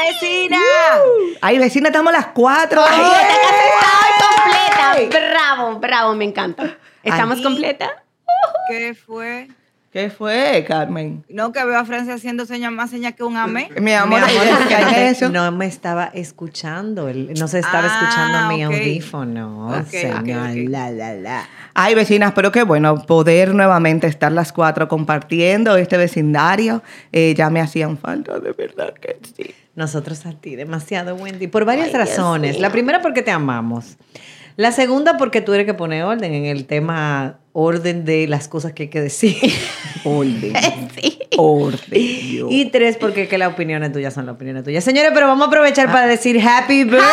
¡Vecina! Ay, vecina, estamos las cuatro. Ay, ¡Ay! esta casa está completa. Bravo, bravo, me encanta. ¿Estamos completa? ¿Qué fue? ¿Qué fue, Carmen? No, que veo a Francia haciendo señas más señas que un amén. Mi amor, Mi amor, ¿qué es que no, me- eso? no me estaba escuchando, el- no se estaba Ah, escuchando mi ok. audífono. Ok, señor, la, la, la. Ay, vecinas, pero qué bueno poder nuevamente estar las cuatro compartiendo este vecindario. Eh, ya me hacían falta, de verdad que sí. Nosotros a ti, demasiado, Wendy, por varias razones. La primera, porque te amamos. La segunda, porque tú eres que pone orden en el tema orden de las cosas que hay que decir. Orden. Orden. Dios. Y tres, porque que las opiniones tuyas son las opiniones tuyas. Señores, pero vamos a aprovechar para decir Happy Birthday.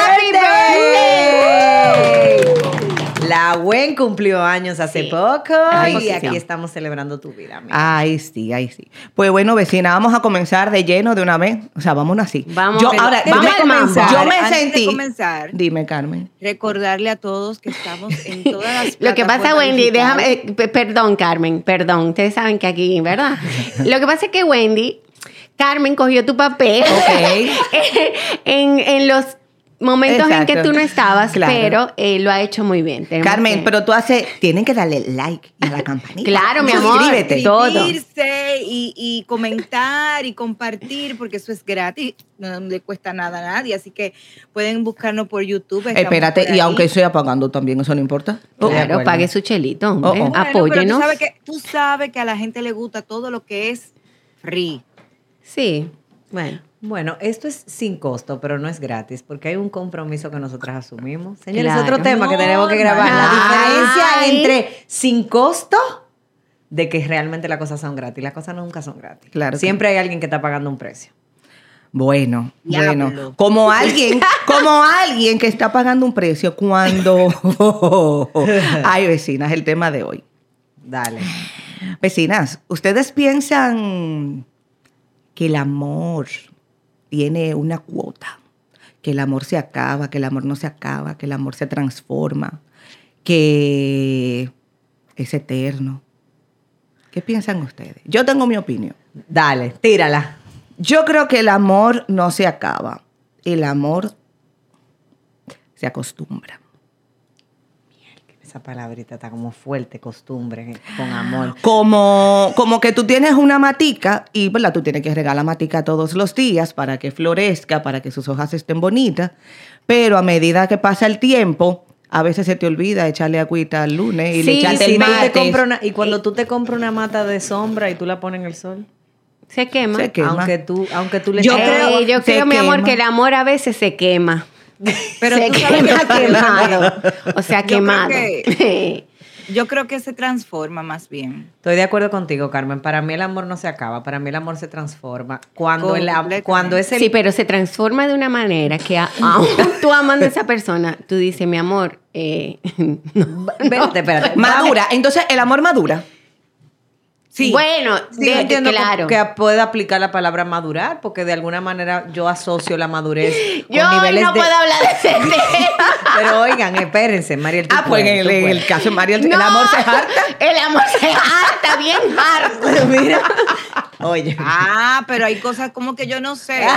La Gwen cumplió años hace poco Ay, y aquí estamos celebrando tu vida, amiga. Ay, sí, ay, sí. Pues bueno, vecina, vamos a comenzar de lleno de una vez. O sea, vámonos así. Vamos, yo, ahora, vamos al mambo. yo me Antes de sentí. comenzar. Dime, Carmen. Recordarle a todos que estamos en todas las Lo que pasa, Wendy, déjame, eh, pe- perdón, Carmen, perdón, ustedes saben que aquí, ¿verdad? Lo que pasa es que Wendy, Carmen cogió tu papel en, en los momentos en que tú no estabas, Claro. pero eh, lo ha hecho muy bien. Tenemos Carmen, que- pero tú haces. Tienen que darle like a la campanita. Claro, mi amor. Suscríbete. Todo. Suscribirse y, y comentar y compartir, porque eso es gratis, no le cuesta nada a nadie. Así que pueden buscarnos por YouTube. Espérate, por y aunque sea pagando también, eso no importa. Claro, pague su chelito, hombre. Oh, oh. Bueno, pero apóyenos. Tú sabes, que, tú sabes que a la gente le gusta todo lo que es free. Sí, bueno. Bueno, esto es sin costo, pero no es gratis, porque hay un compromiso que nosotras asumimos. Señores, Claro. otro tema que tenemos que grabar. La Ay. diferencia entre sin costo de que realmente las cosas son gratis. Las cosas nunca son gratis. Claro que Siempre hay alguien que está pagando un precio. Bueno, Diablo. bueno, como alguien, como alguien que está pagando un precio cuando ay vecinas, el tema de hoy. Dale. Vecinas, ¿ustedes piensan que el amor tiene una cuota? Que el amor se acaba, que el amor no se acaba, que el amor se transforma, que es eterno. ¿Qué piensan ustedes? Yo tengo mi opinión. Dale, tírala. Yo creo que el amor no se acaba. El amor se acostumbra. Esa palabrita está como fuerte, costumbre, con amor. Como, como que tú tienes una matica y ¿verdad? tú tienes que regar la matica todos los días para que florezca, para que sus hojas estén bonitas. Pero a medida que pasa el tiempo, a veces se te olvida echarle agüita al lunes y le Sí, echaste Y, el martes. una- y cuando tú te compras una mata de sombra y tú la pones en el sol, Se quema. Se quema. aunque tú, aunque tú le Yo creo- yo creo, mi amor, que el amor a veces se quema. Pero se tú sabes que- quemado. O sea, Yo creo quemado. que- Yo creo que se transforma más bien. Estoy de acuerdo contigo, Carmen. Para mí el amor no se acaba, para mí el amor se transforma. Cuando, el, cuando es el... Sí, pero se transforma de una manera que a- aún tú amando a esa persona, tú dices, mi amor, eh, no. Espérate, espérate. Madura. Entonces, el amor madura. Sí. Bueno, Sí, de- yo entiendo que- claro. que, puede aplicar la palabra madurar, porque de alguna manera yo asocio la madurez con Yo hoy niveles no de... puedo hablar de ese tema. Pero oigan, espérense, Mariel. Ah, pues en el, caso de María, el, amor se harta. El amor se harta, bien harto. Mira. Oye. Ah, pero hay cosas como que yo no sé.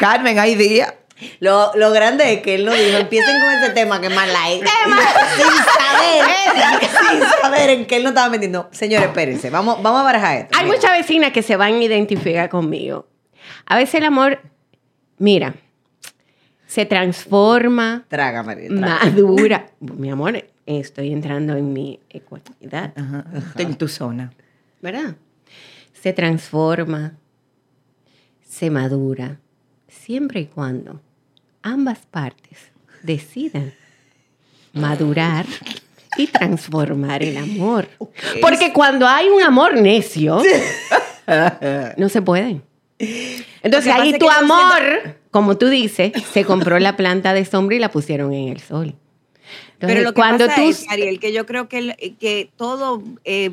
Carmen, hay días. Lo, lo grande es que él no dijo, empiecen con ese tema que es más light. sin saber, sin saber en qué él no estaba metiendo. Señores, espérense, vamos, vamos a barajar esto. Hay Mira. muchas vecinas que se van a identificar conmigo. A veces el amor, mira, se transforma, Traga, traga. madura. Mi amor, estoy entrando en mi ecuanimidad. En tu zona. ¿verdad? Se transforma, se madura, siempre y cuando ambas partes decidan madurar y transformar el amor. Porque cuando hay un amor necio, no se puede. Entonces ahí tu amor como tú dices, se compró la planta de sombra y la pusieron en el sol. Entonces, Pero lo que cuando pasa tú es, Ariel, que yo creo que, que todo, eh,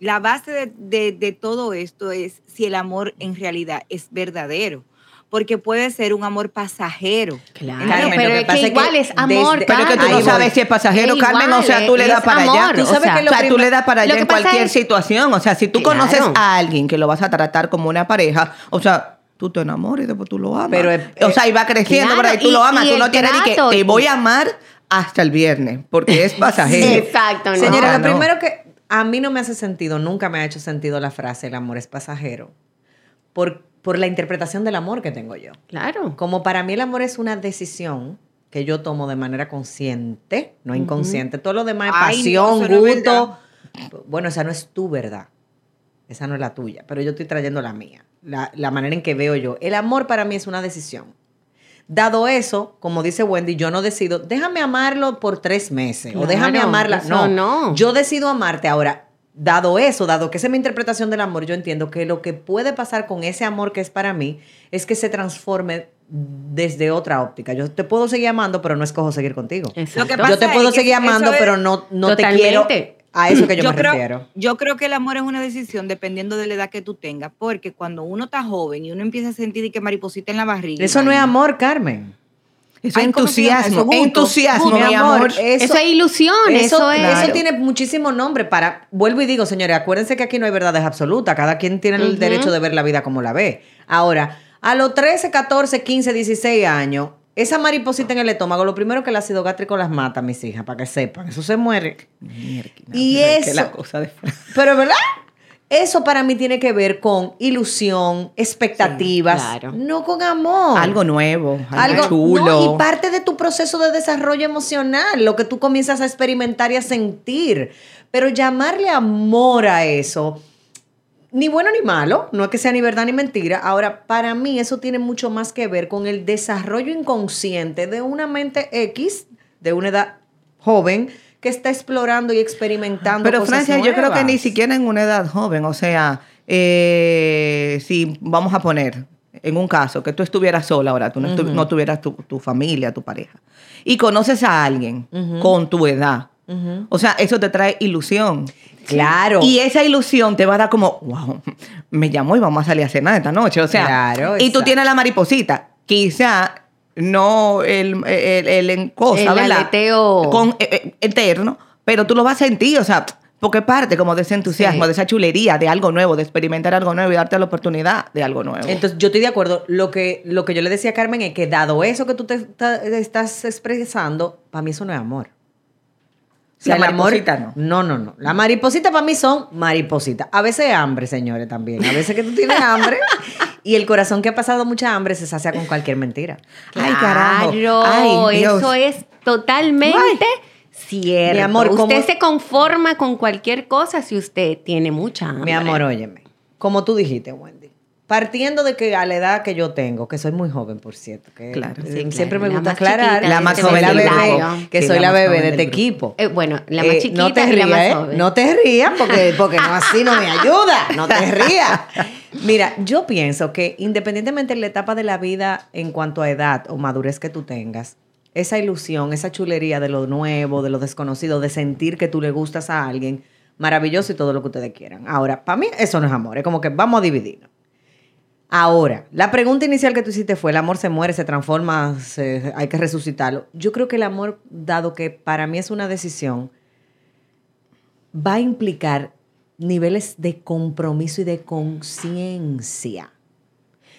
la base de, de- de todo esto es si el amor en realidad es verdadero. Porque puede ser un amor pasajero. Claro, Carmen, lo pero que es pasa que es que igual es amor. desde- Pero que tú no sabes si es pasajero, Es Carmen, o sea, tú le das para allá. Tú o sabes sea, que O lo sea, tú le das para lo allá en cualquier es- situación. O sea, si tú Claro. conoces a alguien que lo vas a tratar como una pareja, o sea, tú te enamoras y después tú lo amas. Pero, eh, o sea, y va creciendo, claro, ¿verdad? Y tú y- lo amas. y Tú no tienes ni que te voy a amar hasta el viernes, porque es pasajero. Exacto, no. Señora, Ah, lo no. primero que a mí no me hace sentido, nunca me ha hecho sentido la frase el amor es pasajero, por, por la interpretación del amor que tengo yo. Claro. Como para mí el amor es una decisión que yo tomo de manera consciente, no inconsciente. Todo lo demás es no, pasión, eso no es gusto. bueno, esa no es tu verdad. Esa no es la tuya, pero yo estoy trayendo la mía, la, la manera en que veo yo. El amor para mí es una decisión. Dado eso, como dice Wendy, yo no decido, déjame amarlo por tres meses o déjame amarla. No, no. yo decido amarte. Ahora, dado eso, dado que esa es mi interpretación del amor, yo entiendo que lo que puede pasar con ese amor que es para mí es que se transforme desde otra óptica. Yo te puedo seguir amando, pero no escojo seguir contigo. Exacto. Lo que Yo te puedo es seguir amando, es- pero no, no te quiero a eso que yo, me creo, refiero. yo creo que el amor es una decisión dependiendo de la edad que tú tengas, porque cuando uno está joven y uno empieza a sentir que mariposita en la barriga. Eso no es amor, Carmen. Eso es Ay, ¿cómo se llama entusiasmo. eso? Gusto. entusiasmo, Gusto, mi amor. Eso, es ilusión, eso, Eso, es. eso tiene muchísimo nombre para. Vuelvo y digo, señores, acuérdense que aquí no hay verdades absolutas. Cada quien tiene el derecho de ver la vida como la ve. Ahora, a los 13, 14, 15, 16 años, esa mariposita en el estómago, lo primero que el ácido gástrico las mata, mis hijas, para que sepan. Eso se muere. Mierda, Y pero es que eso- la cosa de- Pero, ¿verdad? Eso para mí tiene que ver con ilusión, expectativas, Sí, claro. no con amor. algo nuevo, algo, Algo chulo. no, y parte de tu proceso de desarrollo emocional, lo que tú comienzas a experimentar y a sentir. Pero llamarle amor a eso, ni bueno ni malo, no es que sea ni verdad ni mentira. Ahora, para mí eso tiene mucho más que ver con el desarrollo inconsciente de una mente X, de una edad joven, que está explorando y experimentando. Pero cosas Francia, yo creo que ni siquiera en una edad joven, o sea, eh, si vamos a poner en un caso que tú estuvieras sola ahora, tú no, estu- no tuvieras tu, tu familia, tu pareja, y conoces a alguien con tu edad, o sea, eso te trae ilusión. Claro. Y esa ilusión te va a dar como, wow, me llamó y vamos a salir a cenar esta noche. O sea, Claro, y tú tienes la mariposita. Quizá no el, el, el en cosa, El ¿verdad? aleteo. Con, eh, eh, eterno, pero tú lo vas a sentir, o sea, porque parte como de ese entusiasmo, Sí. de esa chulería, de algo nuevo, de experimentar algo nuevo y darte la oportunidad de algo nuevo. Entonces, yo estoy de acuerdo. Lo que, lo que yo le decía a Carmen es que dado eso que tú te, estás expresando, para mí eso no es amor. O sea, La el amor- mariposita no. No, no, no. La mariposita para mí son maripositas. A veces hambre, señores, también. A veces que tú tienes hambre y el corazón que ha pasado mucha hambre se sacia con cualquier mentira. Ay, carajo. Claro, Ay, Dios. eso es totalmente cierto. Mi amor, usted ¿cómo- se conforma con cualquier cosa si usted tiene mucha hambre. Mi amor, óyeme. Como tú dijiste, Wendy. Partiendo de que a la edad que yo tengo, que soy muy joven, por cierto, que Claro. eh, Sí, siempre claro, me la gusta aclarar, La más joven la bebé, que Sí, soy la bebé joven de este grupo. equipo. Eh, bueno, la más Eh, chiquita no te y la más rías, ¿eh? joven. No te rías porque, porque no, así no me ayuda. No te rías. Mira, yo pienso que independientemente de la etapa de la vida en cuanto a edad o madurez que tú tengas, esa ilusión, esa chulería de lo nuevo, de lo desconocido, de sentir que tú le gustas a alguien, maravilloso y todo lo que ustedes quieran. Ahora, para mí eso no es amor, es como que vamos a dividirnos. Ahora, la pregunta inicial que tú hiciste fue, ¿el amor se muere, se transforma, se- hay que resucitarlo? Yo creo que el amor, dado que para mí es una decisión, va a implicar niveles de compromiso y de conciencia.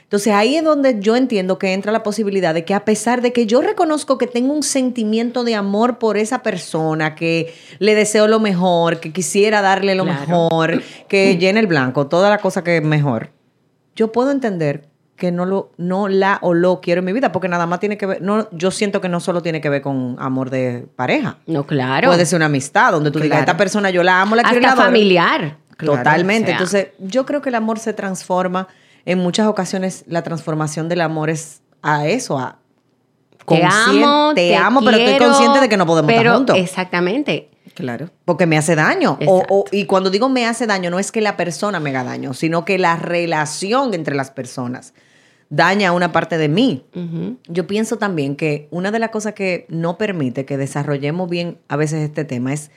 Entonces ahí es donde yo entiendo que entra la posibilidad de que a pesar de que yo reconozco que tengo un sentimiento de amor por esa persona, que le deseo lo mejor, que quisiera darle lo Claro. mejor, que llene el blanco, toda la cosa que es mejor, yo puedo entender que no lo no la o lo quiero en mi vida porque nada más tiene que ver no yo siento que no solo tiene que ver con amor de pareja No, claro. puede ser una amistad donde tú digas Claro. esta persona yo la amo la quiero la Hasta adoro". familiar. Claro, Totalmente. o sea. Entonces, yo creo que el amor se transforma. En muchas ocasiones, la transformación del amor es a eso, a Te amo, te, te amo, pero estoy consciente de que no podemos pero estar juntos. Exactamente. claro. Porque me hace daño. O- o- y cuando digo me hace daño, no es que la persona me haga daño, sino que la relación entre las personas daña una parte de mí. Yo pienso también que una de las cosas que no permite que desarrollemos bien a veces este tema es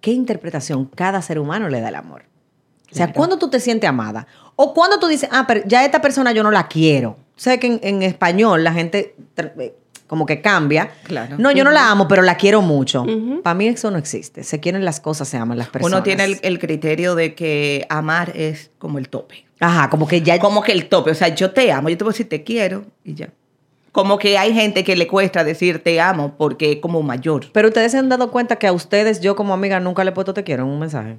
qué interpretación cada ser humano le da al amor. O sea, ¿cuándo tú te sientes amada? O cuando tú dices, ah, pero ya esta persona yo no la quiero. Sé que en, en español la gente eh, como que cambia. Claro. No, yo no la amo, pero la quiero mucho. Para mí eso no existe. Se quieren las cosas, se aman las personas. Uno tiene el, el criterio de que amar es como el tope. Ajá, como que ya... Como que el tope. O sea, yo te amo, yo te voy a decir te quiero y ya. Como que hay gente que le cuesta decir te amo porque es como mayor. Pero ustedes se han dado cuenta que a ustedes, yo como amiga, nunca le he puesto te quiero en un mensaje.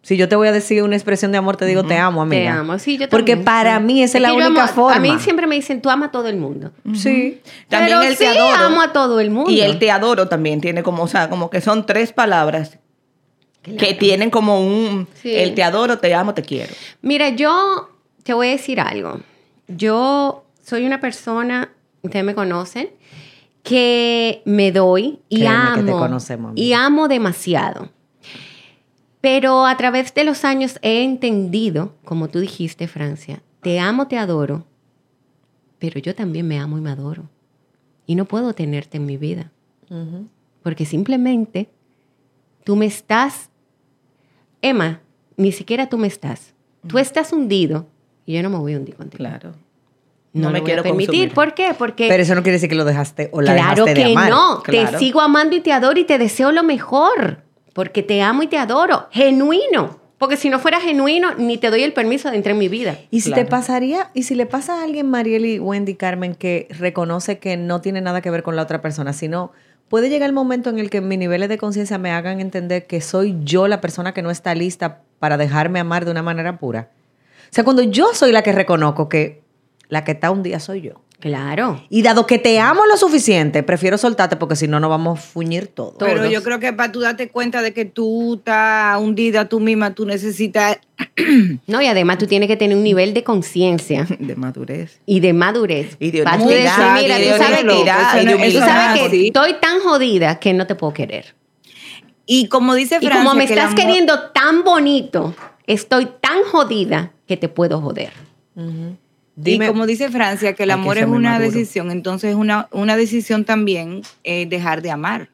Si yo te voy a decir una expresión de amor, te digo te amo, amiga. Te amo, sí, yo Porque también, para sí. mí esa es la única amo- forma. A mí siempre me dicen, tú amas a todo el mundo. Sí. También Pero el sí te adoro. amo a todo el mundo. Y el te adoro también tiene como, o sea, como que son tres palabras que tienen como un, Sí. el te adoro, te amo, te quiero. Mira, yo te voy a decir algo. Yo soy una persona, ustedes me conocen, que me doy y Créeme amo. que te conocemos, y amo demasiado. Pero a través de los años he entendido, como tú dijiste, Francia, te amo, te adoro, pero yo también me amo y me adoro. Y no puedo tenerte en mi vida. Porque simplemente tú me estás, Emma, ni siquiera tú me estás. Tú estás hundido y yo no me voy a hundir contigo. Claro. No, No me quiero a permitir. consumir. ¿Por qué? Porque Pero eso no quiere decir que lo dejaste o la claro dejaste que de amar. no. Claro. Te sigo amando y te adoro y te deseo lo mejor. Porque te amo y te adoro. Genuino. Porque si no fuera genuino, ni te doy el permiso de entrar en mi vida. Y si Claro. te pasaría, y si le pasa a alguien, Marieli, Wendy, Carmen, que reconoce que no tiene nada que ver con la otra persona, sino puede llegar el momento en el que mis niveles de conciencia me hagan entender que soy yo la persona que no está lista para dejarme amar de una manera pura. O sea, cuando yo soy la que reconozco que la que está un día soy yo. Claro. Y dado que te amo lo suficiente, prefiero soltarte porque si no, nos vamos a fuñir todo. Pero Todos. yo creo que para tú darte cuenta de que tú estás hundida tú misma, tú necesitas No, y además tú tienes que tener un nivel de conciencia De madurez. y de madurez. Y de Pa' tú honestidad, decir, mira, y de tú sabes que, honestidad, y de tú humildad. sabes que Sí. estoy tan jodida que no te puedo querer. Y como dice Y Francia, como me que estás amor- queriendo tan bonito, estoy tan jodida que te puedo joder. Dime- y como dice Francia, que el que amor es una maduro. decisión, entonces una, una decisión también eh, dejar de amar.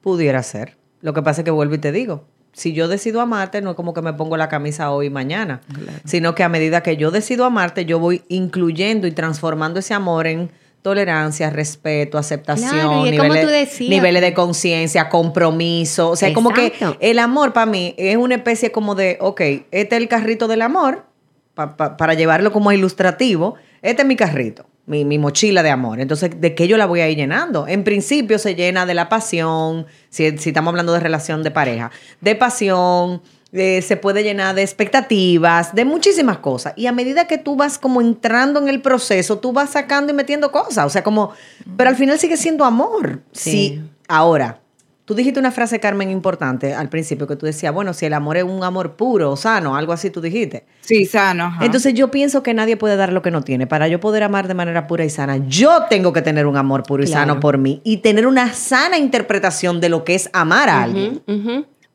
Pudiera ser. Lo que pasa es que vuelvo y te digo, si yo decido amarte, no es como que me pongo la camisa hoy y mañana, sino que a medida que yo decido amarte, yo voy incluyendo y transformando ese amor en tolerancia, respeto, aceptación, Claro, es niveles, niveles de conciencia, compromiso. O sea, como que el amor para mí es una especie como de, ok, este es el carrito del amor, pa- pa- para llevarlo como ilustrativo, este es mi carrito. Mi, mi mochila de amor. Entonces, ¿de qué yo la voy a ir llenando? En principio se llena de la pasión, si, si estamos hablando de relación de pareja, de pasión, eh, se puede llenar de expectativas, de muchísimas cosas. Y a medida que tú vas como entrando en el proceso, tú vas sacando y metiendo cosas. O sea, como, pero al final sigue siendo amor. Sí. Sí. Ahora, tú dijiste una frase, Carmen, importante al principio, que tú decías, bueno, si el amor es un amor puro o sano, algo así tú dijiste. Sí, sano. ajá. Entonces yo pienso que nadie puede dar lo que no tiene. Para yo poder amar de manera pura y sana, yo tengo que tener un amor puro y Claro. sano por mí y tener una sana interpretación de lo que es amar a alguien.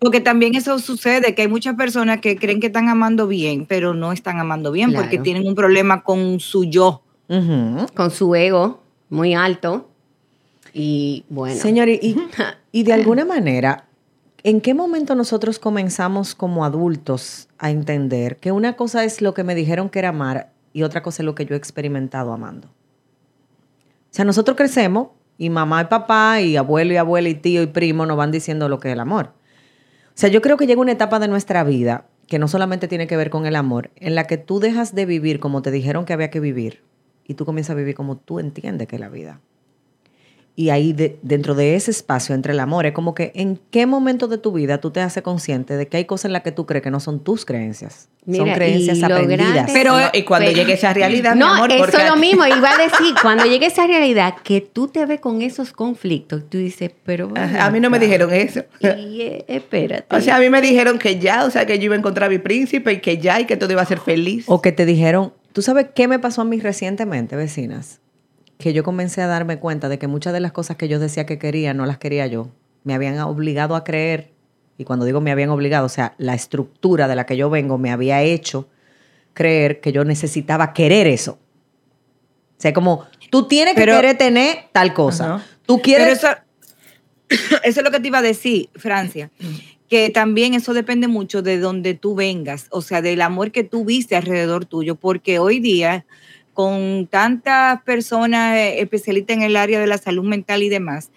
Porque también eso sucede, que hay muchas personas que creen que están amando bien, pero no están amando bien Claro. porque tienen un problema con su yo. Con su ego muy alto. Y bueno. Señores, y, y de alguna manera, ¿en qué momento nosotros comenzamos como adultos a entender que una cosa es lo que me dijeron que era amar y otra cosa es lo que yo he experimentado amando? O sea, nosotros crecemos y mamá y papá y abuelo y abuela y tío y primo nos van diciendo lo que es el amor. O sea, yo creo que llega una etapa de nuestra vida que no solamente tiene que ver con el amor, en la que tú dejas de vivir como te dijeron que había que vivir y tú comienzas a vivir como tú entiendes que es la vida. Y ahí de- dentro de ese espacio entre el amor es como que en qué momento de tu vida tú te haces consciente de que hay cosas en las que tú crees que no son tus creencias, Mira, son creencias aprendidas. grande- Pero, No, y cuando pero- llegue esa realidad, mi No, amor, eso porque es lo mismo. Iba a decir, cuando llegue esa realidad, que tú te ves con esos conflictos, tú dices, pero. Ajá, A mí no me dijeron eso. Y, eh, espérate. O sea, a mí me dijeron que ya, o sea, que yo iba a encontrar a mi príncipe y que ya y que todo iba a ser feliz. O que te dijeron, ¿tú sabes qué me pasó a mí recientemente, vecinas? Que yo comencé a darme cuenta de que muchas de las cosas que yo decía que quería no las quería yo. Me habían obligado a creer, y cuando digo me habían obligado, o sea, la estructura de la que yo vengo me había hecho creer que yo necesitaba querer eso. O sea, como tú tienes que Pero- querer tener tal cosa. Tú Pero quieres... eso, eso es lo que te iba a decir, Francia, que también eso depende mucho de donde tú vengas, o sea, del amor que tú viste alrededor tuyo, porque hoy día, con tantas personas eh, especialistas en el área de la salud mental y demás,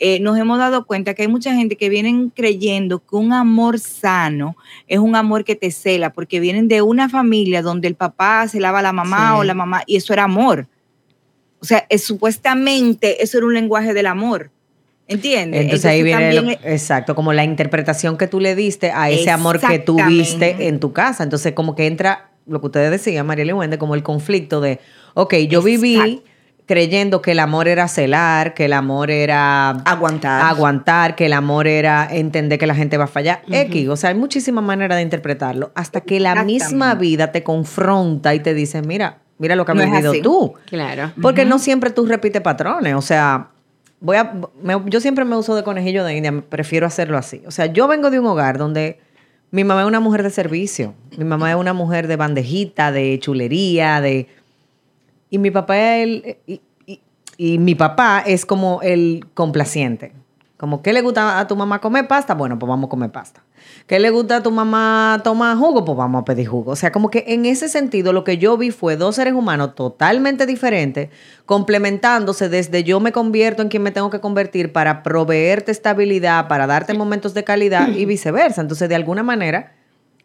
eh, nos hemos dado cuenta que hay mucha gente que vienen creyendo que un amor sano es un amor que te cela, porque vienen de una familia donde el papá se lava a la mamá Sí. o la mamá, y eso era amor. O sea, es- supuestamente eso era un lenguaje del amor. ¿Entiendes? Entonces, ahí viene, lo- exacto, como la interpretación que tú le diste a ese amor que tú viste en tu casa. Entonces, como que entra lo que ustedes decían, Mariela y Wende, como el conflicto de, ok, yo viví creyendo que el amor era celar, que el amor era Aguantar. aguantar, que el amor era entender que la gente va a fallar. X, o sea, hay muchísimas maneras de interpretarlo. Hasta que la misma vida te confronta y te dice, mira, mira lo que has No vivido tú. Claro. Porque no siempre tú repites patrones. O sea, voy a, me- yo siempre me uso de conejillo de India, prefiero hacerlo así. O sea, yo vengo de un hogar donde mi mamá es una mujer de servicio. Mi mamá es una mujer de bandejita, de chulería, de... Y mi papá el... Y, y- y mi papá es como el complaciente. Como, ¿qué le gusta a tu mamá comer pasta? Bueno, pues vamos a comer pasta. ¿Qué le gusta a tu mamá tomar jugo? Pues vamos a pedir jugo. O sea, como que en ese sentido lo que yo vi fue dos seres humanos totalmente diferentes, complementándose desde yo me convierto en quien me tengo que convertir para proveerte estabilidad, para darte momentos de calidad y viceversa. Entonces, de alguna manera,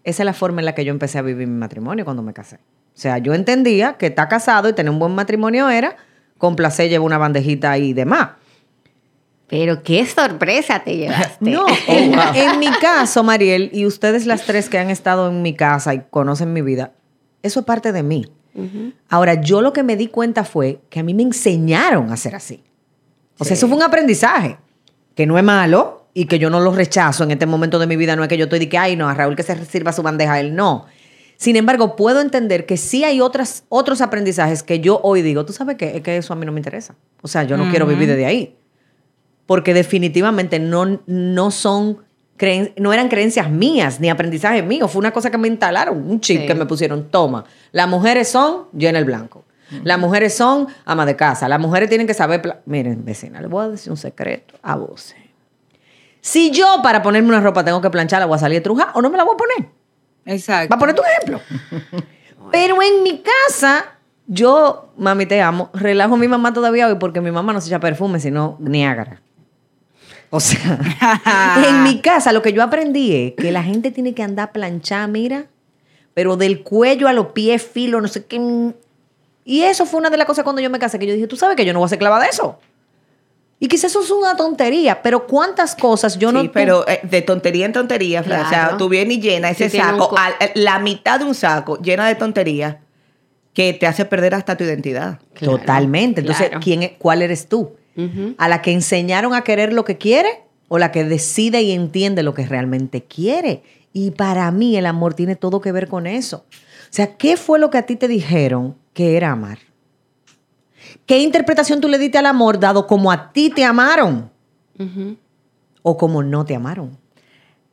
esa es la forma en la que yo empecé a vivir mi matrimonio cuando me casé. O sea, yo entendía que estar casado y tener un buen matrimonio era complacer, llevar una bandejita y demás. Pero qué sorpresa te llevaste. No, en, en mi caso, Mariel, y ustedes las tres que han estado en mi casa y conocen mi vida, eso es parte de mí. Ahora, yo lo que me di cuenta fue que a mí me enseñaron a ser así. O sea, eso fue un aprendizaje, que no es malo y que yo no lo rechazo en este momento de mi vida. No es que yo estoy de que, ay, no, a Raúl que se sirva su bandeja, a él no. Sin embargo, puedo entender que sí hay otras, otros aprendizajes que yo hoy digo, tú sabes qué? es que eso a mí no me interesa. O sea, yo no quiero vivir desde ahí porque definitivamente no, no son creen- no eran creencias mías ni aprendizajes míos, fue una cosa que me instalaron, un chip Sí. que me pusieron, toma, las mujeres son llena el blanco. Las mujeres son ama de casa, las mujeres tienen que saber, miren, vecina, les voy a decir un secreto a vos. Si yo para ponerme una ropa tengo que plancharla, voy a salir truja o no me la voy a poner. Exacto. Va a poner tu ejemplo. Pero en mi casa, yo, mami, te amo, relajo a mi mamá todavía hoy porque mi mamá no se echa perfume, sino Niágara. O sea, en mi casa lo que yo aprendí es que la gente tiene que andar planchada, mira, pero del cuello a los pies, filo, no sé qué. Y eso fue una de las cosas cuando yo me casé, que yo dije, tú sabes que yo no voy a ser clavada de eso. Y quizás eso es una tontería, pero cuántas cosas yo no... sí, pero eh, de tontería en tontería, Fran. O sea, Claro. tú vienes y llenas ese Sí, saco, co- al- la mitad de un saco llena de tonterías que te hace perder hasta tu identidad. Claro, Totalmente. Entonces, claro. ¿quién es- ¿cuál eres tú? ¿A la que enseñaron a querer lo que quiere o la que decide y entiende lo que realmente quiere? Y para mí el amor tiene todo que ver con eso. O sea, ¿qué fue lo que a ti te dijeron que era amar? ¿Qué interpretación tú le diste al amor dado como a ti te amaron o como no te amaron?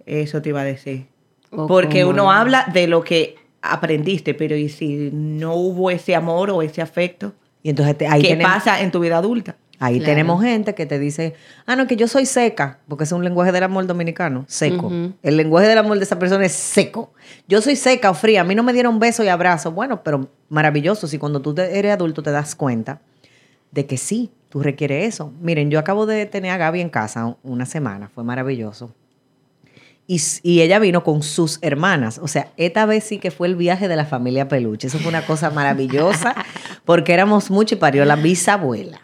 Eso te iba a decir. O Porque como uno no. habla de lo que aprendiste, pero ¿y si no hubo ese amor o ese afecto? Y entonces te- ahí ¿Qué tenemos- pasa en tu vida adulta? Ahí Claro. tenemos gente que te dice, ah, no, que yo soy seca, porque es un lenguaje del amor dominicano, seco. El lenguaje del amor de esa persona es seco. Yo soy seca o fría, a mí no me dieron beso y abrazo. Bueno, pero maravilloso si cuando tú eres adulto te das cuenta de que sí, tú requieres eso. Miren, yo acabo de tener a Gaby en casa una semana, fue maravilloso. Y ella vino con sus hermanas. O sea, esta vez sí que fue el viaje de la familia Peluche. Eso fue una cosa maravillosa porque éramos mucho y parió la bisabuela.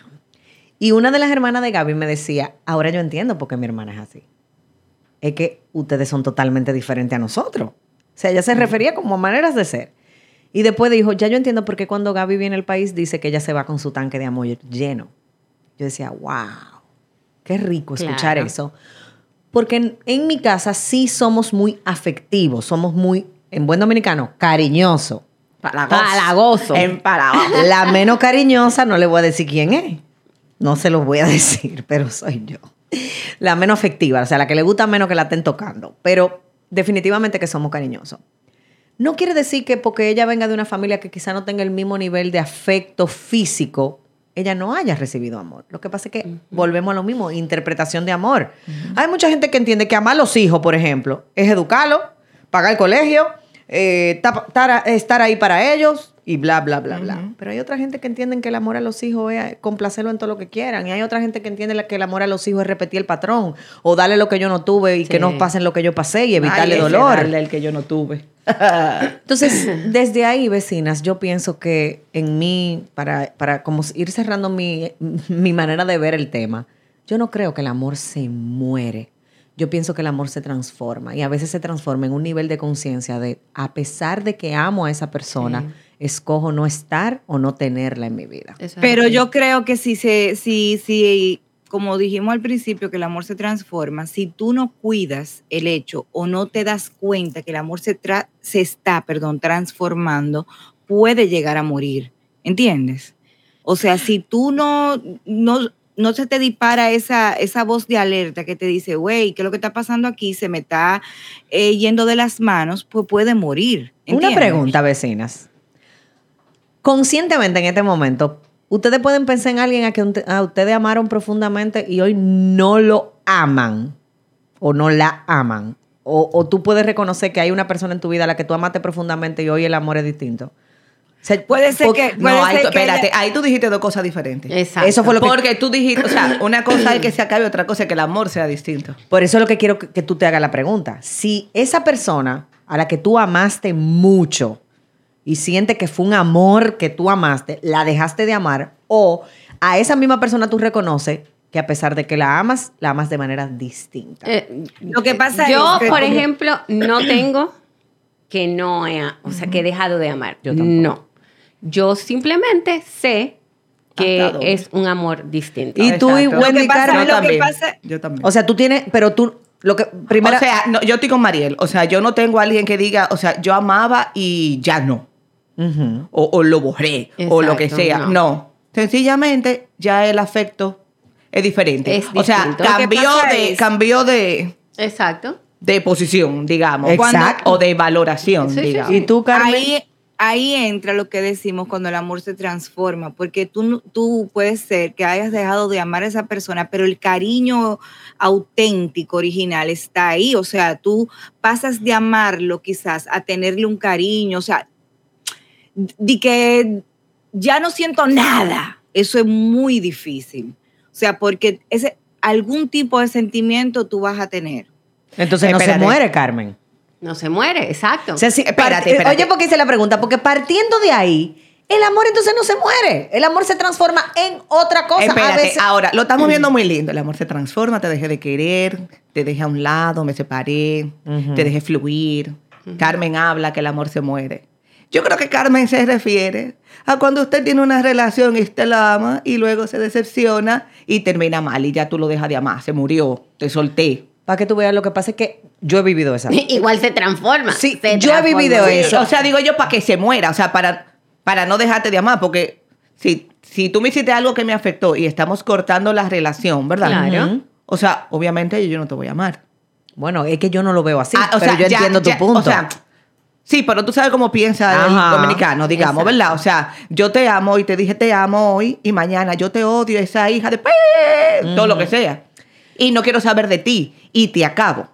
Y una de las hermanas de Gaby me decía, ahora yo entiendo por qué mi hermana es así. Es que ustedes son totalmente diferentes a nosotros. O sea, ella se refería como a maneras de ser. Y después dijo, ya yo entiendo por qué cuando Gaby viene al país dice que ella se va con su tanque de amor lleno. Yo decía, wow, qué rico escuchar Claro. eso. Porque en, en mi casa sí somos muy afectivos, somos muy, en buen dominicano, cariñoso. Palagoso. La menos cariñosa, no le voy a decir quién es. No se los voy a decir, pero soy yo. La menos afectiva, o sea, la que le gusta menos que la estén tocando. Pero definitivamente que somos cariñosos. no quiere decir que porque ella venga de una familia que quizá no tenga el mismo nivel de afecto físico, ella no haya recibido amor. Lo que pasa es que volvemos a lo mismo, interpretación de amor. Hay mucha gente que entiende que amar a los hijos, por ejemplo, es educarlos, pagar el colegio, eh, estar ahí para ellos y bla, bla, bla, bla. Pero hay otra gente que entiende que el amor a los hijos es complacerlo en todo lo que quieran. Y hay otra gente que entiende que el amor a los hijos es repetir el patrón o darle lo que yo no tuve y que no pasen lo que yo pasé y evitarle dolor. darle el que yo no tuve. Entonces, desde ahí, vecinas, yo pienso que en mí, para, para como ir cerrando mi, mi manera de ver el tema, yo no creo que el amor se muere. Yo pienso que el amor se transforma y a veces se transforma en un nivel de conciencia de, a pesar de que amo a esa persona, escojo no estar o no tenerla en mi vida. Pero así. yo creo que si se, si, si, como dijimos al principio, que el amor se transforma, si tú no cuidas el hecho o no te das cuenta que el amor se, tra- se está, perdón, transformando, puede llegar a morir. ¿Entiendes? O sea, si tú no, no, no se te dispara esa, esa voz de alerta que te dice, güey, ¿qué es lo que está pasando aquí? Se me está eh, yendo de las manos, pues puede morir. Una pregunta, vecinas. Conscientemente en este momento, ustedes pueden pensar en alguien a a ustedes amaron profundamente y hoy no lo aman o no la aman. O, o tú puedes reconocer que hay una persona en tu vida a la que tú amaste profundamente y hoy el amor es distinto. O sea, Puede ser que- Puede No, ahí ser tú- que espérate, ella- ahí tú dijiste dos cosas diferentes. Exacto. Eso fue lo que- Porque tú dijiste, o sea, una cosa es que se acabe, otra cosa es que el amor sea distinto. Por eso es lo que quiero que, que tú te hagas la pregunta. Si esa persona a la que tú amaste mucho y siente que fue un amor que tú amaste, la dejaste de amar, o a esa misma persona tú reconoces que a pesar de que la amas, la amas de manera distinta. Eh, Lo que pasa yo, es que por como- ejemplo, no tengo que no he, o sea, que he dejado de amar. Yo tampoco. no. Yo simplemente sé que es un amor distinto. Y tú y Exacto. Wendy Lo que pasa- Carmen. También. pasa- yo también. O sea, tú tienes, pero tú, lo que, primero, o sea, no, yo estoy con Mariel. O sea, yo no tengo a alguien que diga, o sea, yo amaba y ya no. O, o lo borré. o lo que sea. no. No. Sencillamente, ya el afecto es diferente. Es o sea, cambió de, es- cambió de, Exacto. de posición, digamos. Exacto. o de valoración, Sí, sí, digamos. ¿Y tú, Carmen? Ahí, ahí entra lo que decimos cuando el amor se transforma, porque tú, no- tú puedes ser que hayas dejado de amar a esa persona, pero el cariño auténtico, original, está ahí. O sea, tú pasas de amarlo quizás a tenerle un cariño, o sea, de que ya no siento nada. Eso es muy difícil. O sea, porque ese, algún tipo de sentimiento tú vas a tener. Entonces no se muere, Carmen. No se muere, exacto. O sea, si- Espérate, part- espérate. Oye, ¿por qué hice la pregunta? Porque partiendo de ahí, el amor entonces no se muere. El amor se transforma en otra cosa. A Espérate, veces- ahora, lo estamos viendo muy lindo. El amor se transforma, te dejé de querer, te dejé a un lado, me separé, te dejé fluir. Carmen habla que el amor se muere. Yo creo que Carmen se refiere a cuando usted tiene una relación y usted la ama y luego se decepciona y termina mal y ya tú lo dejas de amar, se murió, te solté. Para que tú veas, lo que pasa es que yo he vivido esa. Igual se transforma. Sí, se yo he vivido Sí, eso. O sea, digo yo para que se muera, o sea, para, para no dejarte de amar, porque si, si tú me hiciste algo que me afectó y estamos cortando la relación, ¿verdad? Claro. O sea, obviamente yo no te voy a amar. Bueno, es que yo no lo veo así. Ah, o pero sea, yo ya- entiendo ya- tu punto. O sea, sí, pero tú sabes cómo piensa Ajá. el dominicano, digamos, Exacto. ¿verdad? O sea, yo te amo y te dije te amo hoy y mañana yo te odio, esa hija de... Todo lo que sea. Y no quiero saber de ti y te acabo.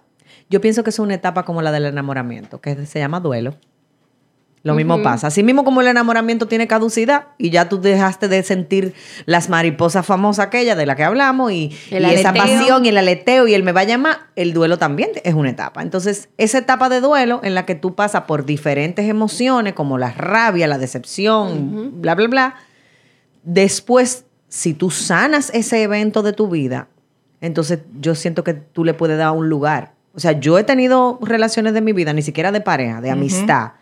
yo pienso que es una etapa como la del enamoramiento, que se llama duelo. Lo mismo pasa. Así mismo como el enamoramiento tiene caducidad y ya tú dejaste de sentir las mariposas famosas aquella de la que hablamos y, esa pasión y el aleteo y el me va a llamar, el duelo también es una etapa. Entonces, esa etapa de duelo en la que tú pasas por diferentes emociones como la rabia, la decepción, bla, bla, bla, después, si tú sanas ese evento de tu vida, entonces yo siento que tú le puedes dar un lugar. O sea, yo he tenido relaciones de mi vida, ni siquiera de pareja, de amistad,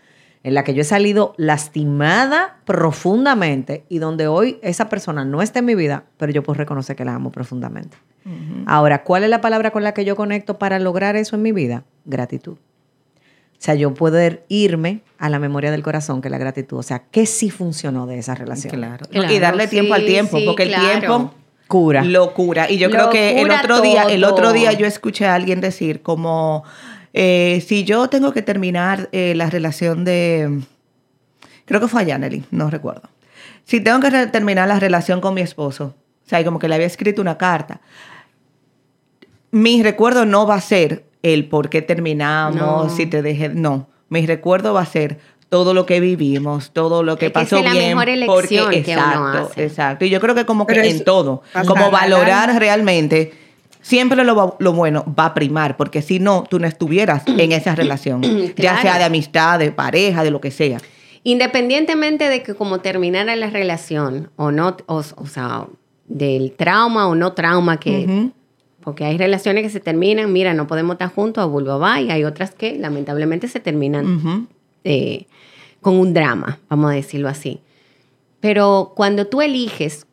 en la que yo he salido lastimada profundamente y donde hoy esa persona no está en mi vida, pero yo puedo reconocer que la amo profundamente. Ahora, ¿cuál es la palabra con la que yo conecto para lograr eso en mi vida? Gratitud. O sea, yo poder irme a la memoria del corazón, que es la gratitud. O sea, ¿qué sí funcionó de esa relación? Claro. Claro, y darle tiempo al tiempo, sí, porque el tiempo Cura. Lo cura. Y yo creo que el otro día, el otro día yo escuché a alguien decir como eh, si yo tengo que terminar eh, la relación de creo que fue a Janely, no recuerdo. Si tengo que terminar la relación con mi esposo, o sea, y como que le había escrito una carta, mi recuerdo no va a ser el por qué terminamos, No. si te dejé, no. Mi recuerdo va a ser todo lo que vivimos, todo lo que Es que pasó esa es la bien. mejor porque, elección que uno exacto, hace. exacto. Y yo creo que como que en todo, como valorar larga. realmente, siempre lo, bueno va a primar, porque si no, tú no estuvieras en esa relación, ya sea de amistad, de pareja, de lo que sea. Independientemente de que como terminara la relación o no, o, o sea, del trauma o no trauma que... Porque hay relaciones que se terminan, mira, no podemos estar juntos, a va, y hay otras que lamentablemente se terminan Ujú. Eh, con un drama, vamos a decirlo así. Pero cuando tú eliges,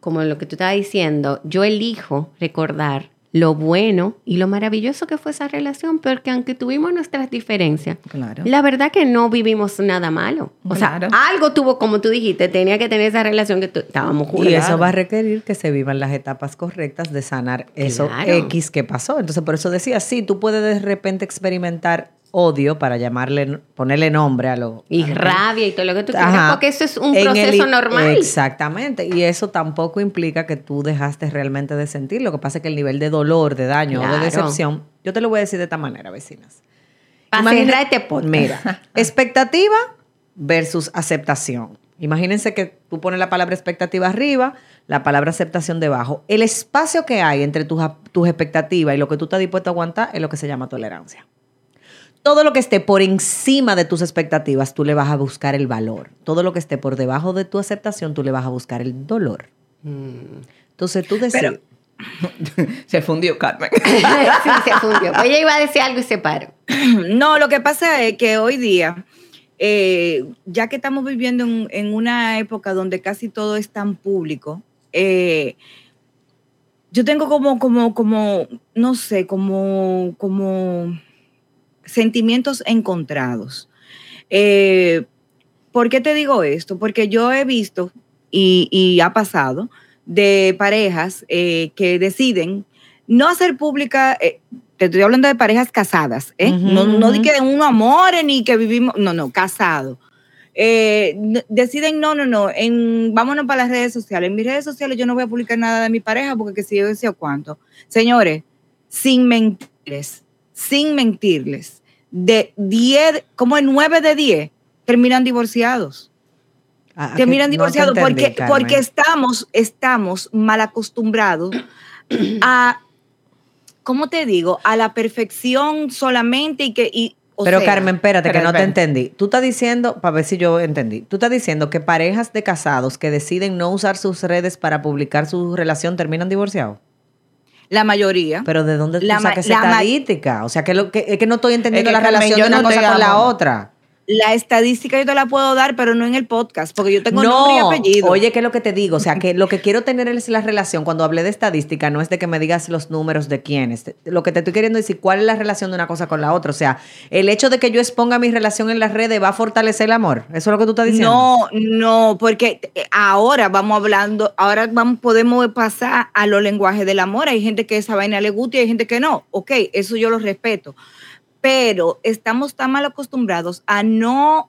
como lo que tú estabas diciendo, yo elijo recordar lo bueno y lo maravilloso que fue esa relación, porque aunque tuvimos nuestras diferencias, Claro. la verdad que no vivimos nada malo. O sea, Claro. algo tuvo, como tú dijiste, tenía que tener esa relación que estábamos juntos. Y eso va a requerir que se vivan las etapas correctas de sanar eso. X que pasó. Entonces, por eso decía, sí, tú puedes de repente experimentar odio para llamarle, ponerle nombre a lo... Y a rabia y todo lo que tú quieras, porque eso es un En el- proceso normal. Exactamente. Y eso tampoco implica que tú dejaste realmente de sentir. Lo que pasa es que el nivel de dolor, de daño o de decepción, yo te lo voy a decir de esta manera, vecinas. Imagina- este podcast. Mira, expectativa versus aceptación. Imagínense que tú pones la palabra expectativa arriba, la palabra aceptación debajo. El espacio que hay entre tus, tus expectativas y lo que tú estás dispuesto a aguantar es lo que se llama tolerancia. Todo lo que esté por encima de tus expectativas, tú le vas a buscar el valor. Todo lo que esté por debajo de tu aceptación, tú le vas a buscar el dolor. Mm. Entonces tú decides. Se fundió Carmen. sí, se fundió. Ella iba a decir algo y se paró. No, lo que pasa es que hoy día, eh, ya que estamos viviendo en, en una época donde casi todo es tan público, eh, yo tengo como, como, como, no sé, como, como sentimientos encontrados. Eh, ¿Por qué te digo esto? Porque yo he visto y, y ha pasado de parejas eh, que deciden no hacer pública, eh, te estoy hablando de parejas casadas, ¿eh? No, no que un amor ni que vivimos, no, no, casado. Eh, deciden, no, no, no, en, vámonos para las redes sociales. En mis redes sociales yo no voy a publicar nada de mi pareja porque que si yo decía cuánto. Señores, sin mentirles, sin mentirles, de 10, como en 9 de 10, terminan divorciados Ah, que terminan no divorciados entendí, porque, Carmen. porque estamos, estamos mal acostumbrados a, ¿cómo te digo? A la perfección solamente y que... Y, o Pero sea, Carmen, espérate, que no te entendí. Tú estás diciendo, para ver si yo entendí, tú estás diciendo que parejas de casados que deciden no usar sus redes para publicar su relación terminan divorciados. La mayoría. Pero ¿de dónde tú La sacas ma- estadística? O sea, que, lo, que, es que no estoy entendiendo Es que, la relación de una cosa con la otra. La estadística yo te la puedo dar, pero no en el podcast, porque yo tengo nombre y apellido. Oye, ¿qué es lo que te digo? O sea, que lo que quiero tener es la relación. Cuando hablé de estadística, no es de que me digas los números de quiénes. Lo que te estoy queriendo decir, ¿cuál es la relación de una cosa con la otra? O sea, el hecho de que yo exponga mi relación en las redes va a fortalecer el amor. ¿Eso es lo que tú estás diciendo? No, no, porque eh, ahora vamos hablando, ahora vamos, podemos pasar a los lenguajes del amor. Hay gente que esa vaina le gusta y hay gente que no. Ok, eso yo lo respeto. Pero estamos tan mal acostumbrados a no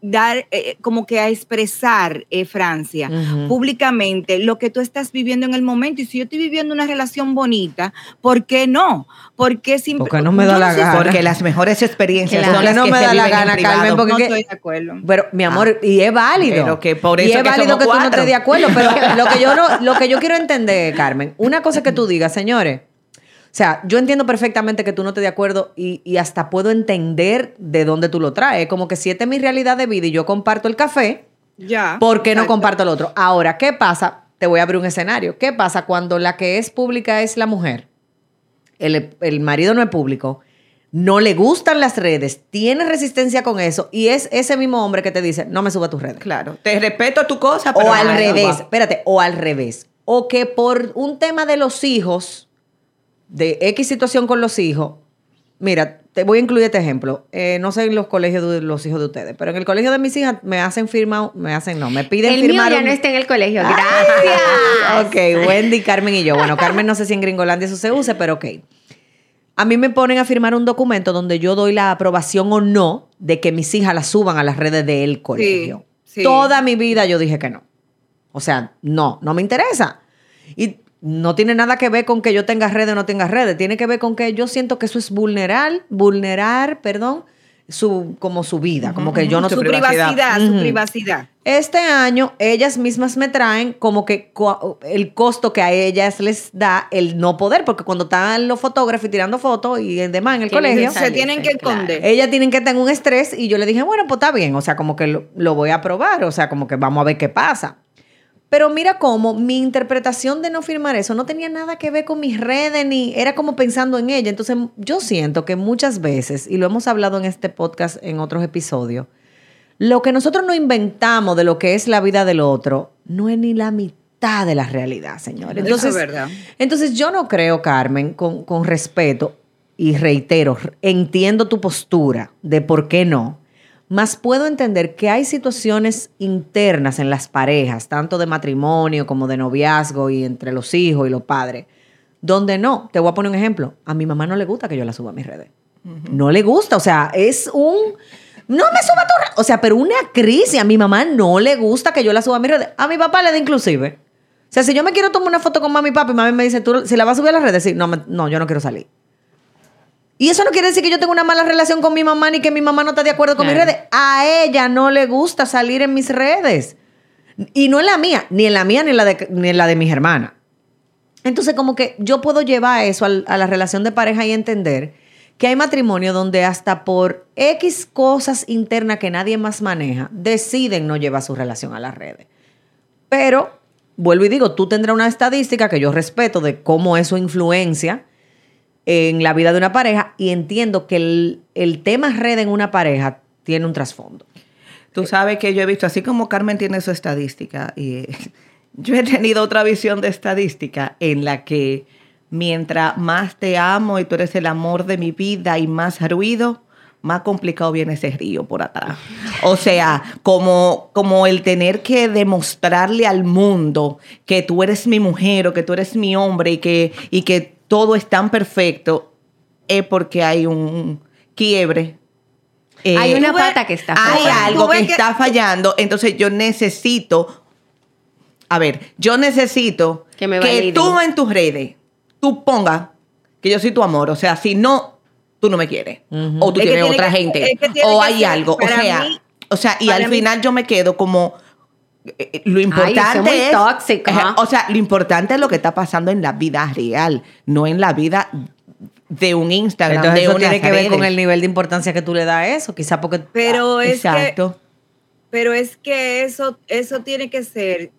dar, eh, como que a expresar, eh, Francia, Ujú. públicamente lo que tú estás viviendo en el momento. Y si yo estoy viviendo una relación bonita, ¿por qué no? ¿Por qué sin- Porque no me da la gana. Porque las mejores experiencias Claro. son las No que me se da la gana. Carmen, porque- No que- estoy de acuerdo. Pero, mi amor, y es válido. Pero que por y eso es que válido somos que tú no estés de acuerdo. Pero lo que, yo no, lo que yo quiero entender, Carmen, una cosa que tú digas, señores. O sea, yo entiendo perfectamente que tú no estés de acuerdo y, y hasta puedo entender de dónde tú lo traes. Como que si esta es mi realidad de vida y yo comparto el café, Ya. ¿por qué no comparto el otro? Ahora, ¿qué pasa? Te voy a abrir un escenario. ¿Qué pasa cuando la que es pública es la mujer? El, el marido no es público. No le gustan las redes, tiene resistencia con eso y es ese mismo hombre que te dice, no me suba a tus redes. Claro, te respeto tu cosa, pero O al revés, espérate, o al revés. O que por un tema de los hijos, de X situación con los hijos, Mira, te voy a incluir este ejemplo. Eh, no sé en los colegios de los hijos de ustedes, pero en el colegio de mis hijas me hacen firmar, me hacen, no, me piden El mío firmar ya un- no está en el colegio. Gracias. Ok, Wendy, Carmen y yo. Bueno, Carmen no sé si en Gringolandia eso se use, pero ok. A mí me ponen a firmar un documento donde yo doy la aprobación o no de que mis hijas las suban a las redes del colegio. sí. Toda mi vida yo dije que no. O sea, no, no me interesa. Y no tiene nada que ver con que yo tenga redes o no tenga redes. Tiene que ver con que yo siento que eso es vulnerar, vulnerar, perdón, su, como su vida. Como que yo no su privacidad, privacidad. su privacidad. Este año ellas mismas me traen como que co- el costo que a ellas les da el no poder, porque cuando están los fotógrafos tirando fotos y demás en el colegio, Se tienen que claro. esconder. ellas tienen que tener un estrés y yo le dije, bueno, pues está bien, o sea, como que lo, lo voy a probar, o sea, como que vamos a ver qué pasa. Pero mira cómo mi interpretación de no firmar eso no tenía nada que ver con mis redes ni era como pensando en ella. Entonces yo siento que muchas veces, y lo hemos hablado en este podcast en otros episodios, lo que nosotros no inventamos de lo que es la vida del otro no es ni la mitad de la realidad, señores. Eso es Entonces, verdad. entonces yo no creo, Carmen, con, con respeto, y reitero, entiendo tu postura de por qué no, más puedo entender que hay situaciones internas en las parejas, tanto de matrimonio como de noviazgo y entre los hijos y los padres, donde no. Te voy a poner un ejemplo. A mi mamá no le gusta que yo la suba a mis redes. No le gusta, o sea, es un... No me suba tu red. O sea, pero una crisis. A mi mamá no le gusta que yo la suba a mis redes. A mi papá le da inclusive. O sea, si yo me quiero tomar una foto con mami y papi, mami me dice, ¿tú si la vas a subir a las redes? Sí, no, me- no, yo no quiero salir. Y eso no quiere decir que yo tenga una mala relación con mi mamá ni que mi mamá no está de acuerdo con mis redes. A ella no le gusta salir en mis redes. Y no en la mía, ni en la mía ni en la de, ni en la de mis hermanas. Entonces, como que yo puedo llevar eso a la relación de pareja y entender que hay matrimonio donde hasta por X cosas internas que nadie más maneja, deciden no llevar su relación a las redes. Pero, vuelvo y digo, tú tendrás una estadística que yo respeto de cómo eso influencia en la vida de una pareja y entiendo que el, el tema red en una pareja tiene un trasfondo. Tú sabes que yo he visto, así como Carmen tiene su estadística, y yo he tenido otra visión de estadística en la que mientras más te amo y tú eres el amor de mi vida y más ruido, más complicado viene ese río por atrás. O sea, como, como el tener que demostrarle al mundo que tú eres mi mujer o que tú eres mi hombre y que, y que todo es tan perfecto, es porque hay un quiebre. Eh, Hay una pata que está hay fallando. algo Tú que está fallando, entonces yo necesito, a ver, yo necesito Que me que tú en tus redes, tú pongas que yo soy tu amor, o sea, si no, tú no me quieres, o tú Es tienes tiene otra que- gente, es que tiene o hay algo, o sea, mí- o sea, y al mí- final yo me quedo como lo eso es importante muy es, tóxico, ¿ah? o sea, lo importante es lo que está pasando en la vida real, no en la vida de un Instagram, Entonces de eso tiene que ver con redes. el nivel de importancia que tú le das a eso, quizá porque... Pero es que Exacto. Pero es que eso, eso tiene que ser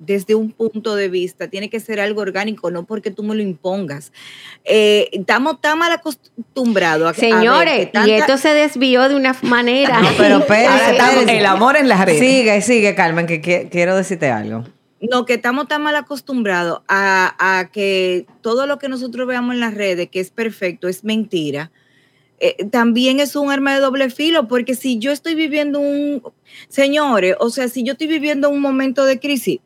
desde un punto de vista, tiene que ser algo orgánico, no porque tú me lo impongas. Eh, estamos tan mal acostumbrados a, a ver Señores, que tanta- y esto se desvió de una manera. No, pero estamos- espérate. el amor en las redes. Sigue, sigue, Carmen, que, que- quiero decirte algo. No, que estamos tan mal acostumbrados a, a que todo lo que nosotros veamos en las redes, que es perfecto, es mentira. eh, también es un arma de doble filo, porque si yo estoy viviendo un, señores, o sea, si yo estoy viviendo un momento de crisis,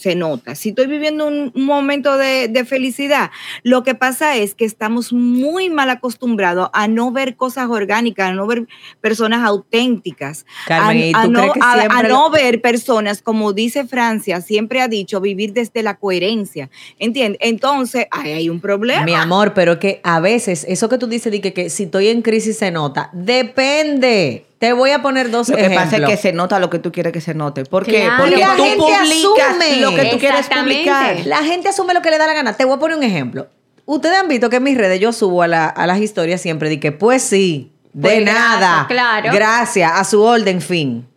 se nota. Si estoy viviendo un, un momento de, de felicidad, lo que pasa es que estamos muy mal acostumbrados a no ver cosas orgánicas, a no ver personas auténticas, Carmen, a, ¿y a tú no, crees que a- a no ver personas, como dice Francia, siempre ha dicho, vivir desde la coherencia. ¿Entiendes? Entonces, ahí hay un problema. Mi amor, pero que a veces eso que tú dices de que, que si estoy en crisis se nota, depende. Te voy a poner dos Lo que ejemplos. pasa es que se nota lo que tú quieres que se note. ¿Por qué? Claro. Porque La tú gente publicas asume. lo que tú quieres publicar. La gente asume lo que le da la gana. Te voy a poner un ejemplo. Ustedes han visto que en mis redes yo subo a, la- a las historias siempre de que pues sí, de Pues nada. gracias, claro. Gracias, a su orden, fin.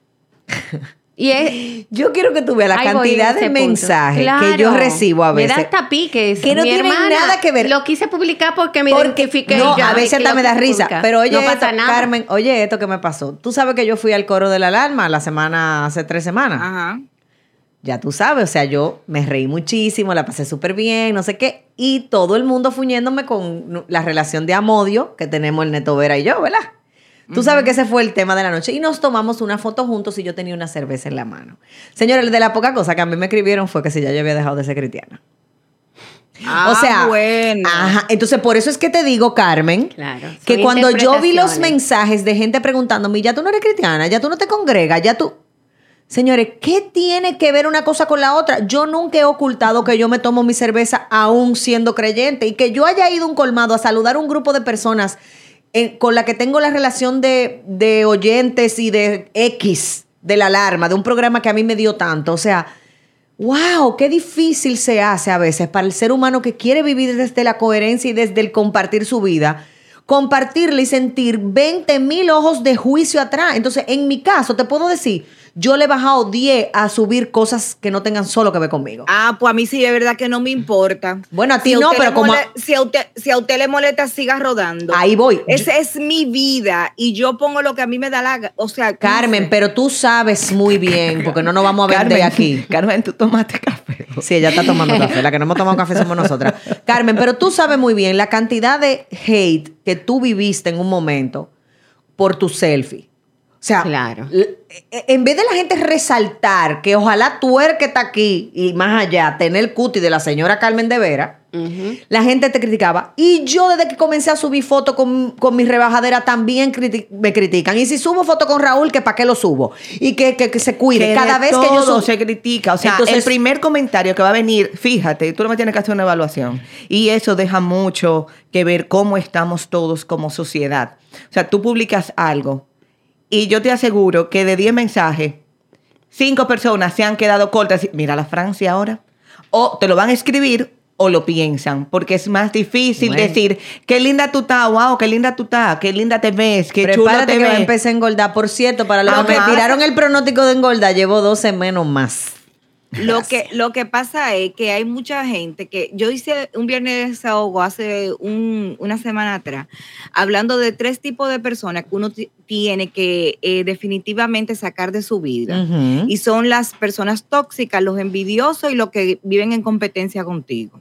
Y es, Yo quiero que tú veas la cantidad de mensajes Claro. que yo recibo a Me veces. da hasta piques. Que no tienen hermana nada que ver. Lo quise publicar porque me Porque- identifiqué. no, y ya a veces hasta me da risa. publicar. Pero oye, no esto, pasa nada. Carmen, oye esto que me pasó. Tú sabes que yo fui al coro de la alarma la semana, hace tres semanas. Ajá. Ya tú sabes, o sea, yo me reí muchísimo, la pasé súper bien, no sé qué, y todo el mundo fuñéndome con la relación de amodio que tenemos el Neto Vera y yo, ¿verdad? Tú sabes que ese fue el tema de la noche. Y nos tomamos una foto juntos y yo tenía una cerveza en la mano. Señores, de la poca cosa que a mí me escribieron fue que si ya yo había dejado de ser cristiana. Ah, o sea, bueno. ajá, entonces por eso es que te digo, Carmen, Claro, que cuando yo vi los mensajes de gente preguntándome, ya tú no eres cristiana, ya tú no te congregas, ya tú... Señores, ¿qué tiene que ver una cosa con la otra? Yo nunca he ocultado que yo me tomo mi cerveza aún siendo creyente y que yo haya ido a un colmado a saludar a un grupo de personas con la que tengo la relación de, de oyentes y de X, de la alarma, de un programa que a mí me dio tanto. O sea, wow, qué difícil se hace a veces para el ser humano que quiere vivir desde la coherencia y desde el compartir su vida. Compartirle y sentir 20 mil ojos de juicio atrás. Entonces, en mi caso, te puedo decir, yo le he bajado 10 a subir cosas que no tengan solo que ver conmigo. Ah, pues a mí sí de verdad que no me importa. Bueno, a ti Si no, pero como- Si a, usted, si a usted le molesta, siga rodando. Ahí voy. Esa es mi vida y yo pongo lo que a mí me da la... O sea, Carmen, pero tú sabes muy bien, porque no nos vamos a ver de aquí. Carmen, tú tomaste café. Sí, ella está tomando café. La que no hemos tomado café somos nosotras. Carmen, pero tú sabes muy bien la cantidad de hate que tú viviste en un momento por tu selfie. O sea, Claro. e- en vez de la gente resaltar que ojalá tú eres que está aquí y más allá, tener el cuti de la señora Carmen de Vera, la gente te criticaba. Y yo desde que comencé a subir fotos con, con mi rebajadera también criti- me critican. Y si subo foto con Raúl, que para qué lo subo. Y que, que- que se cuide. Que Cada vez que yo todo subo... se critica. O sea, Entonces- el primer comentario que va a venir, fíjate, tú no me tienes que hacer una evaluación. Y eso deja mucho que ver cómo estamos todos como sociedad. O sea, tú publicas algo y yo te aseguro que de 10 mensajes, 5 personas se han quedado cortas. Mira la Francia ahora. O te lo van a escribir o lo piensan, porque es más difícil Bueno. decir, qué linda tú estás, wow, qué linda tú estás, qué linda te ves, qué chulo Prepárate te que ves. empezar a engordar. Por cierto, para los que me tiraron el pronóstico de engordar, llevo 12 menos más. Lo que, lo que pasa es que hay mucha gente que yo hice un viernes de desahogo hace un- una semana atrás, hablando de tres tipos de personas que uno ti- tiene que eh, definitivamente sacar de su vida. Y son las personas tóxicas, los envidiosos y los que viven en competencia contigo.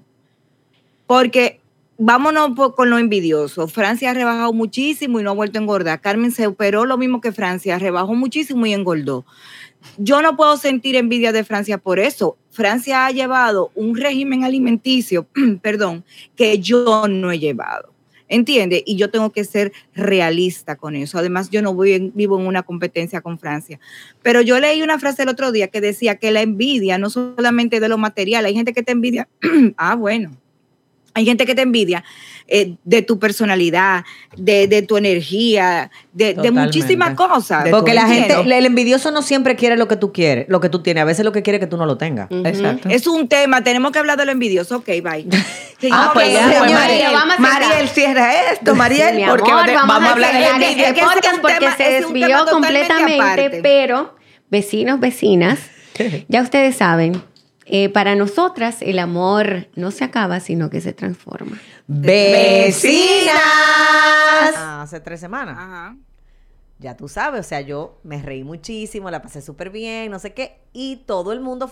Porque vámonos po- con lo envidioso. Francia ha rebajado muchísimo y no ha vuelto a engordar. Carmen se operó lo mismo que Francia, rebajó muchísimo y engordó. Yo no puedo sentir envidia de Francia por eso. Francia ha llevado un régimen alimenticio, perdón, que yo no he llevado. ¿Entiende? Y yo tengo que ser realista con eso. Además, yo no voy en- vivo en una competencia con Francia. Pero yo leí una frase el otro día que decía que la envidia no solamente de lo material, hay gente que te envidia. ah, bueno. Hay gente que te envidia eh, de tu personalidad, de, de tu energía, de, muchísimas cosas. De Porque la gente, el envidioso no siempre quiere lo que tú quieres, lo que tú tienes. A veces lo que quiere es que tú no lo tengas. Exacto. Es un tema, tenemos que hablar de lo envioso. Ok, bye. Ah, pues ya, pues, señores, Mariel, vamos a. Mariel, cierra esto, Mariel, porque amor, vamos, a hablar de envidia. que es un porque tema- se ese es un desvió completamente, aparte. pero vecinos, vecinas, ya ustedes saben, eh, para nosotras el amor no se acaba, sino que se transforma. ¡Vecinas! Hace tres semanas. Ajá. Ya tú sabes, o sea, yo me reí muchísimo, la pasé súper bien, no sé qué. Y todo el mundo